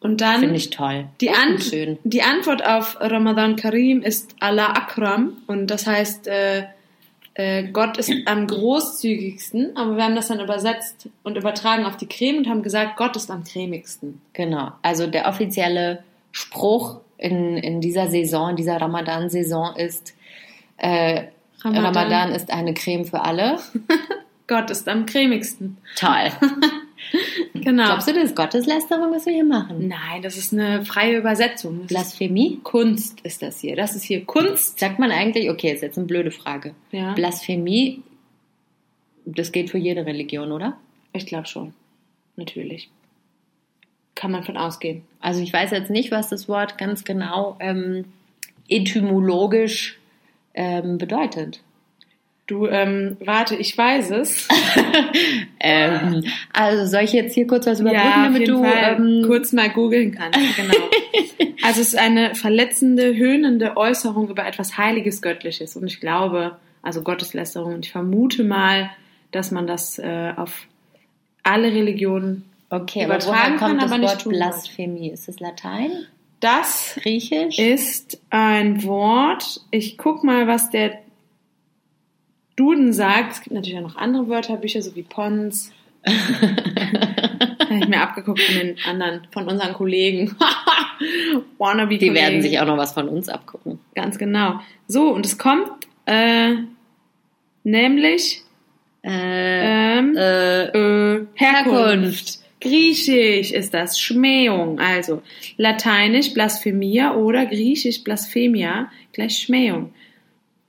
Und dann Finde ich toll. die, An die Antwort auf Ramadan Karim ist Allah Akram und das heißt, äh, äh, Gott ist am großzügigsten, aber wir haben das dann übersetzt und übertragen auf die Creme und haben gesagt, Gott ist am cremigsten. Genau. Also der offizielle Spruch in, in dieser Saison, in dieser Ramadan-Saison ist, äh, Ramadan. ist eine Creme für alle. *laughs* Gott ist am cremigsten. Toll. *laughs* Genau. Glaubst du, das ist Gotteslästerung, was wir hier machen? Nein, das ist eine freie Übersetzung. Das Blasphemie? Kunst ist das hier. Das ist hier Kunst. Sagt man eigentlich, okay, ist jetzt eine blöde Frage. Ja. Blasphemie, das geht für jede Religion, oder? Ich glaube schon. Natürlich. Kann man von ausgehen. Also ich weiß jetzt nicht, was das Wort ganz genau ähm, etymologisch ähm, bedeutet. Du, ähm, warte, ich weiß es. *laughs* Ähm, also soll ich jetzt hier kurz was überbrücken, ja, damit du Fall ähm, kurz mal googeln kannst. Genau. *laughs* also es ist eine verletzende, höhnende Äußerung über etwas Heiliges, Göttliches. Und ich glaube, also Gotteslästerung, und ich vermute mal, dass man das äh, auf alle Religionen okay, aber woher übertragen kommt kann, das aber nicht Wort tun. Blasphemie? Ist es Latein? Das Griechisch? ist ein Wort. Ich guck mal, was der Duden sagt. Es gibt natürlich auch noch andere Wörterbücher, so wie Pons. Habe ich mir abgeguckt von den anderen, von unseren Kollegen. *laughs* Wannabe Die werden sich auch noch was von uns abgucken. Ganz genau. So, und es kommt äh, nämlich Äh, ähm, äh, äh, Herkunft. Herkunft. Griechisch ist das Schmähung, also Lateinisch Blasphemia oder Griechisch Blasphemia gleich Schmähung.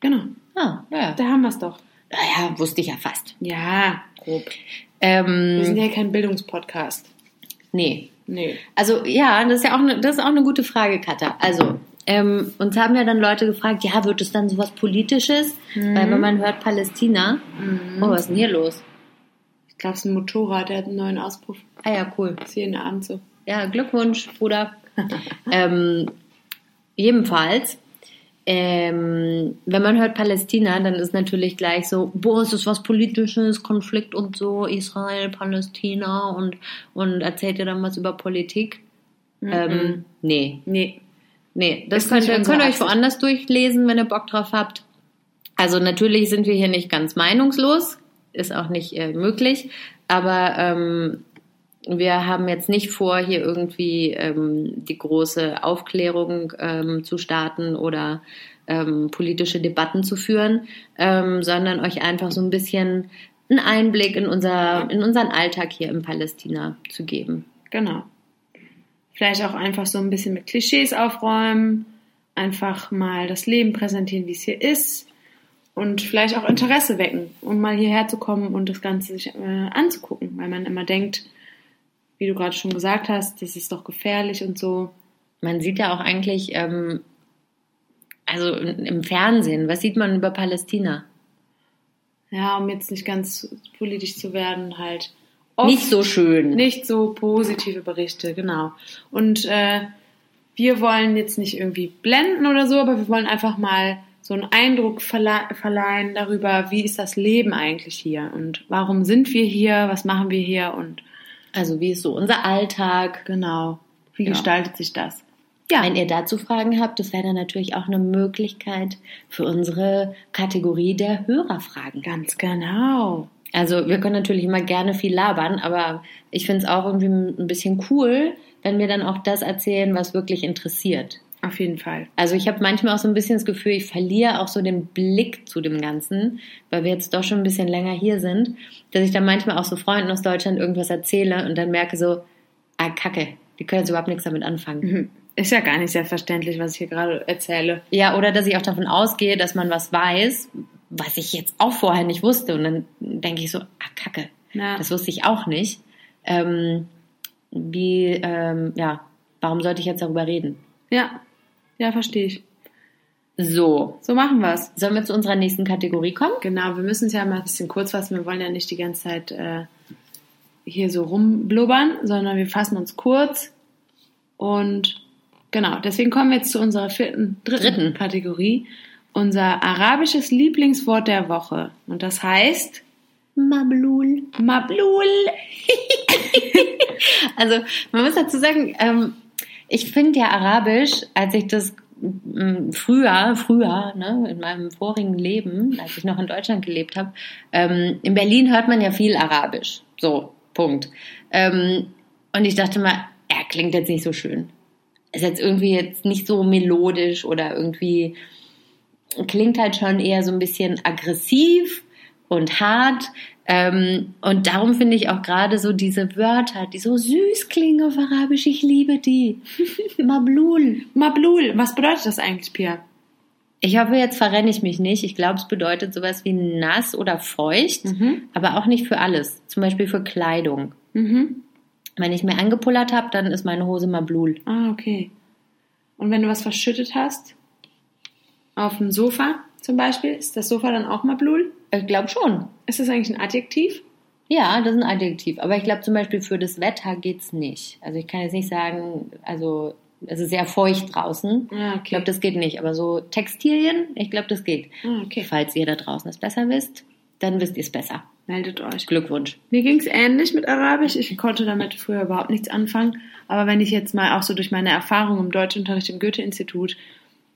Genau, ah, ja. da haben wir es doch. Naja, wusste ich ja fast. Ja, grob. Wir sind Ähm, ja kein Bildungspodcast. nee. Nee. Also ja, das ist ja auch eine, das ist auch eine gute Frage, Katha. Also ähm, uns haben ja dann Leute gefragt, ja, wird es dann sowas Politisches? Weil wenn man hört Palästina, oh, was ist denn hier los? Ich glaube, es ist ein Motorrad, der hat einen neuen Auspuff. Ah ja, cool. Ist hier in der Abend so. Ja, Glückwunsch, Bruder. *laughs* ähm, jedenfalls, ähm, wenn man hört Palästina, dann ist natürlich gleich so, boah, ist das was Politisches, Konflikt und so, Israel, Palästina und, und erzählt ihr dann was über Politik? Ähm, nee, Nee. nee, das Ist könnt könnt ihr euch woanders durchlesen, wenn ihr Bock drauf habt. Also natürlich sind wir hier nicht ganz meinungslos, ist auch nicht äh, möglich, aber ähm, wir haben jetzt nicht vor, hier irgendwie ähm, die große Aufklärung ähm, zu starten oder ähm, politische Debatten zu führen, ähm, sondern euch einfach so ein bisschen einen Einblick in, unser, in unseren Alltag hier in Palästina zu geben. Genau. Vielleicht auch einfach so ein bisschen mit Klischees aufräumen, einfach mal das Leben präsentieren, wie es hier ist und vielleicht auch Interesse wecken, um mal hierher zu kommen und das Ganze sich äh, anzugucken, weil man immer denkt, wie du gerade schon gesagt hast, das ist doch gefährlich und so. Man sieht ja auch eigentlich, ähm, also im Fernsehen, was sieht man über Palästina? Ja, um jetzt nicht ganz politisch zu werden, halt Nicht so schön. nicht so positive Berichte, genau. Und äh, wir wollen jetzt nicht irgendwie blenden oder so, aber wir wollen einfach mal so einen Eindruck verle verleihen darüber, wie ist das Leben eigentlich hier und warum sind wir hier, was machen wir hier und Also wie ist so unser Alltag? genau, wie Ja. gestaltet sich das? Ja. Wenn ihr dazu Fragen habt, das wäre dann natürlich auch eine Möglichkeit für unsere Kategorie der Hörerfragen. Ganz genau. Also wir können natürlich immer gerne viel labern, aber ich finde es auch irgendwie ein bisschen cool, wenn wir dann auch das erzählen, was wirklich interessiert. Auf jeden Fall. Also ich habe manchmal auch so ein bisschen das Gefühl, ich verliere auch so den Blick zu dem Ganzen, weil wir jetzt doch schon ein bisschen länger hier sind, dass ich dann manchmal auch so Freunden aus Deutschland irgendwas erzähle und dann merke so, ah Kacke, die können jetzt überhaupt nichts damit anfangen. Mhm. Ist ja gar nicht selbstverständlich, was ich hier gerade erzähle. Ja, oder dass ich auch davon ausgehe, dass man was weiß, was ich jetzt auch vorher nicht wusste. Und dann denke ich so, ah, Kacke, Ja. das wusste ich auch nicht. Ähm, wie, ähm, ja, warum sollte ich jetzt darüber reden? Ja, ja, verstehe ich. So, So machen wir's. sollen wir zu unserer nächsten Kategorie kommen? Genau, wir müssen es ja mal ein bisschen kurz fassen. Wir wollen ja nicht die ganze Zeit äh, hier so rumblubbern, sondern wir fassen uns kurz. Und genau, deswegen kommen wir jetzt zu unserer vierten, dritten, Dritten. Kategorie. unser arabisches Lieblingswort der Woche. Und das heißt Mablul. Mablul. *laughs* Also man muss dazu sagen, ähm, ich finde ja Arabisch, als ich das mm, früher, früher, ne, in meinem vorigen Leben, als ich noch in Deutschland gelebt habe, ähm, in Berlin hört man ja viel Arabisch. So, Punkt. Ähm, und ich dachte mal, er klingt jetzt nicht so schön. Ist jetzt irgendwie jetzt nicht so melodisch oder irgendwie klingt halt schon eher so ein bisschen aggressiv und hart. Ähm, und darum finde ich auch gerade so diese Wörter, die so süß klingen auf Arabisch, ich liebe die. *laughs* Mablul. Mablul. Was bedeutet das eigentlich, Pia? Ich hoffe, jetzt verrenne ich mich nicht. Ich glaube, es bedeutet sowas wie nass oder feucht, Mhm. aber auch nicht für alles. Zum Beispiel für Kleidung. Mhm. Wenn ich mir angepullert habe, dann ist meine Hose Mablul. Ah, okay. Und wenn du was verschüttet hast, auf dem Sofa zum Beispiel, ist das Sofa dann auch Mablul? Ich glaube schon. Ist das eigentlich ein Adjektiv? Ja, das ist ein Adjektiv. Aber ich glaube zum Beispiel für das Wetter geht's nicht. Also ich kann jetzt nicht sagen, also es ist sehr feucht draußen. Ah, Ich glaube, das geht nicht. Aber so Textilien, ich glaube, das geht. Ah, okay. Falls ihr da draußen es besser wisst, dann wisst ihr es besser. Meldet euch. Glückwunsch. Mir ging es ähnlich mit Arabisch. Ich konnte damit früher überhaupt nichts anfangen. Aber wenn ich jetzt mal auch so durch meine Erfahrung im Deutschunterricht im Goethe-Institut,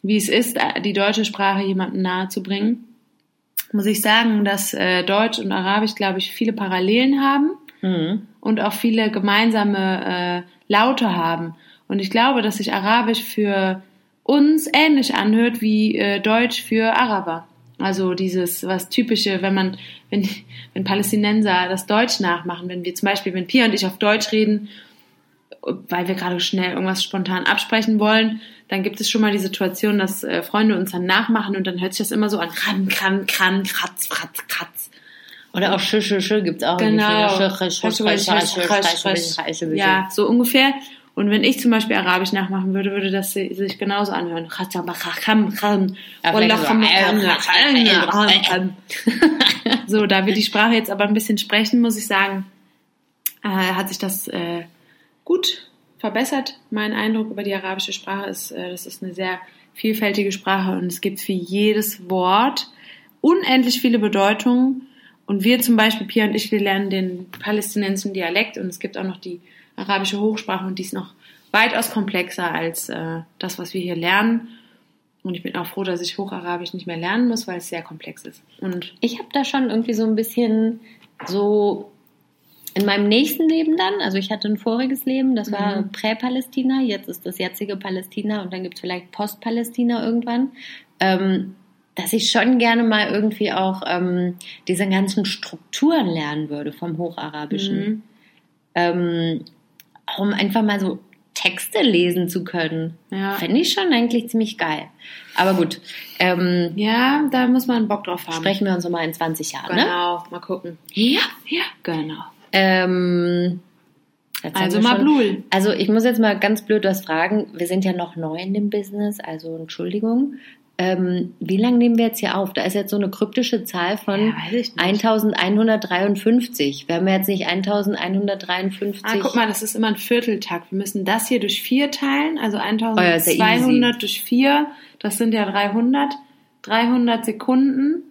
wie es ist, die deutsche Sprache jemandem nahe zu bringen, muss ich sagen, dass äh, Deutsch und Arabisch, glaube ich, viele Parallelen haben Mhm. und auch viele gemeinsame äh, Laute haben. Und ich glaube, dass sich Arabisch für uns ähnlich anhört wie äh, Deutsch für Araber. Also dieses, was typische, wenn man, wenn, wenn Palästinenser das Deutsch nachmachen, wenn wir zum Beispiel, wenn Pia und ich auf Deutsch reden, weil wir gerade schnell irgendwas spontan absprechen wollen, dann gibt es schon mal die Situation, dass äh, Freunde uns dann nachmachen und dann hört sich das immer so an, kran, kran, kran, kratz, kratz, kratz. Oder auch schö, schö, schö gibt's auch. Genau. Ja, so ungefähr. Und wenn ich zum Beispiel Arabisch nachmachen würde, würde das sich genauso anhören. So, da wir die Sprache jetzt aber ein bisschen sprechen, muss ich sagen, äh, hat sich das äh, gut verbessert. Mein Eindruck über die arabische Sprache ist, äh, das ist eine sehr vielfältige Sprache und es gibt für jedes Wort unendlich viele Bedeutungen. Und wir zum Beispiel, Pia und ich, wir lernen den palästinensischen Dialekt und es gibt auch noch die arabische Hochsprache und die ist noch weitaus komplexer als äh, das, was wir hier lernen. Und ich bin auch froh, dass ich Hocharabisch nicht mehr lernen muss, weil es sehr komplex ist. Und Ich habe da schon irgendwie so ein bisschen so in meinem nächsten Leben dann, also ich hatte ein voriges Leben, das war Mhm. Prä-Palästina, jetzt ist das jetzige Palästina und dann gibt es vielleicht Post-Palästina irgendwann, ähm, dass ich schon gerne mal irgendwie auch ähm, diese ganzen Strukturen lernen würde vom Hocharabischen. Mhm. Ähm, um einfach mal so Texte lesen zu können. Ja. Fände ich schon eigentlich ziemlich geil. Aber gut, ähm, ja, da muss man Bock drauf haben. sprechen wir uns nochmal in 20 Jahren, ne? Genau, mal gucken. Ja. Ja, genau. Ähm, Also Mablul. Also ich muss jetzt mal ganz blöd was fragen. Wir sind ja noch neu in dem Business, also Entschuldigung. Ähm, wie lange nehmen wir jetzt hier auf? Da ist jetzt so eine kryptische Zahl von Ja, weiß ich nicht. 1153. Wir haben jetzt nicht 1153. Ah, guck mal, das ist immer ein Vierteltakt. Wir müssen das hier durch vier teilen, also Oh ja, ist ja 1200 durch vier, das sind ja 300. 300 Sekunden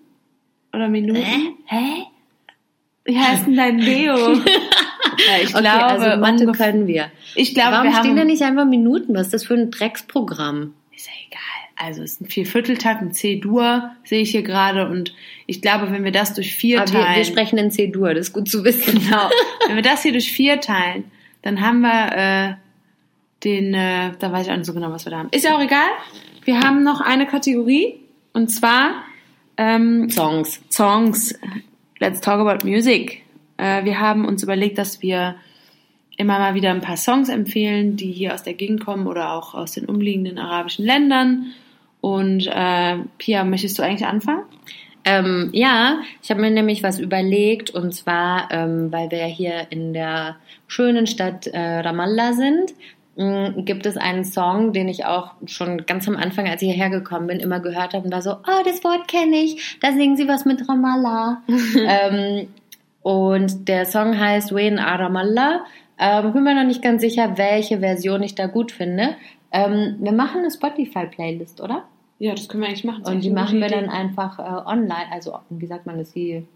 oder Minuten. Hä? Wie heißt denn dein Leo? *laughs* ja, ich Okay, glaube, also Mathe können wir. ich glaube, Warum wir stehen haben da nicht einfach Minuten? Was ist das für ein Drecksprogramm? Ist ja egal. Also es ist ein Viervierteltakt, ein C-Dur, sehe ich hier gerade. Und ich glaube, wenn wir das durch vier Aber wir, teilen. wir sprechen in C-Dur, das ist gut zu wissen. Genau. Wenn wir das hier durch vier teilen, dann haben wir äh, den, äh, da weiß ich auch nicht so genau, was wir da haben. Ist ja auch egal. Wir haben noch eine Kategorie und zwar ähm, Songs. Songs. Let's talk about music. Äh, wir haben uns überlegt, dass wir immer mal wieder ein paar Songs empfehlen, die hier aus der Gegend kommen oder auch aus den umliegenden arabischen Ländern. Und äh, Pia, möchtest du eigentlich anfangen? Ähm, ja, ich habe mir nämlich was überlegt und zwar, ähm, weil wir hier in der schönen Stadt äh, Ramallah sind, gibt es einen Song, den ich auch schon ganz am Anfang, als ich hierher gekommen bin, immer gehört habe und war so, oh, das Wort kenne ich, da singen sie was mit Ramallah. *laughs* ähm, und der Song heißt Wen A Ramallah. Ähm, bin mir noch nicht ganz sicher, welche Version ich da gut finde. Ähm, wir machen eine Spotify-Playlist, oder? Ja, das können wir eigentlich machen. Und die machen wir gute dann Idee. einfach äh, online, also wie sagt man das, die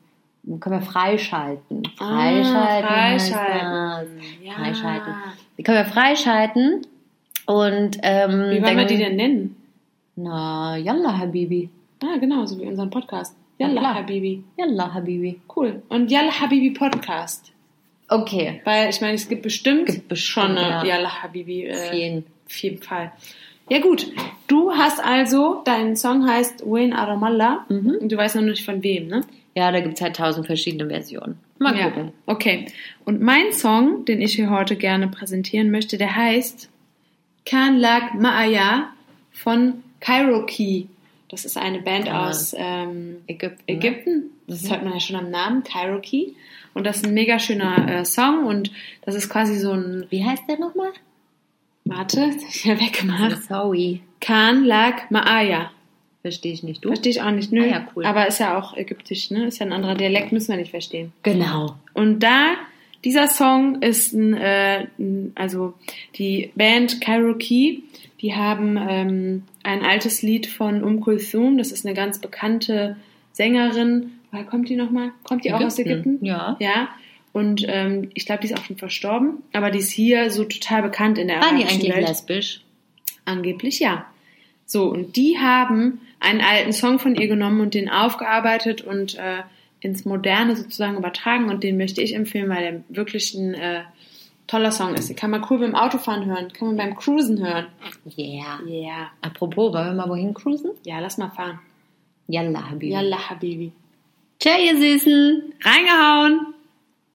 können wir freischalten. Ah, Freischalten. heißt freischalten. Ja. Freischalten. Die können wir freischalten. Und ähm, Wie wollen wir die denn nennen? Na, Yalla Habibi. Ah, genau, so wie unseren Podcast. Yalla klar. Habibi. Yalla Habibi. Cool. Und Yalla Habibi Podcast. Okay. Weil ich meine, es gibt bestimmt, Gibt bestimmt, schon eine ja. Yalla Habibi. Auf Äh, jeden. auf jeden Fall. Ja gut, du hast also, dein Song heißt Wayne Aramallah Mhm. und du weißt noch nicht von wem, ne? Ja, da gibt es halt tausend verschiedene Versionen. Mal ja. gucken. Okay. Und mein Song, den ich hier heute gerne präsentieren möchte, der heißt Kan Lag Maaya von Cairo Key. Das ist eine Band Ja. aus ähm, Ägypten. ne? Ägypten. Das hört man ja schon am Namen, Cairo Key. Und das ist ein mega schöner äh, Song und das ist quasi so ein, Wie heißt der nochmal? Warte, das hab ich ja weggemacht. Sorry. Kan Lag Maaya. Verstehe ich nicht. Du? Verstehe ich auch nicht, nö. Ah ja, cool. Aber ist ja auch ägyptisch, ne? Ist ja ein anderer Dialekt, müssen wir nicht verstehen. Genau. Und da, dieser Song ist ein, äh, ein- also die Band Cairo Key, die haben ähm, ein altes Lied von Um Kulthum, das ist eine ganz bekannte Sängerin. Woher kommt die nochmal? Kommt die auch aus Ägypten? Ja. Ja. Und ähm, ich glaube, die ist auch schon verstorben, aber die ist hier so total bekannt in der War die eigentlich Welt. lesbisch? Angeblich ja. So, und die haben einen alten Song von ihr genommen und den aufgearbeitet und äh, ins Moderne sozusagen übertragen und den möchte ich empfehlen, weil der wirklich ein äh, toller Song ist. Den kann man cool beim Autofahren hören, kann man beim Cruisen hören. Yeah. Yeah. Apropos, wollen wir mal wohin cruisen? Ja, lass mal fahren. Yalla, Habibi. Yalla, Habibi. Ciao, ihr Süßen. Reingehauen!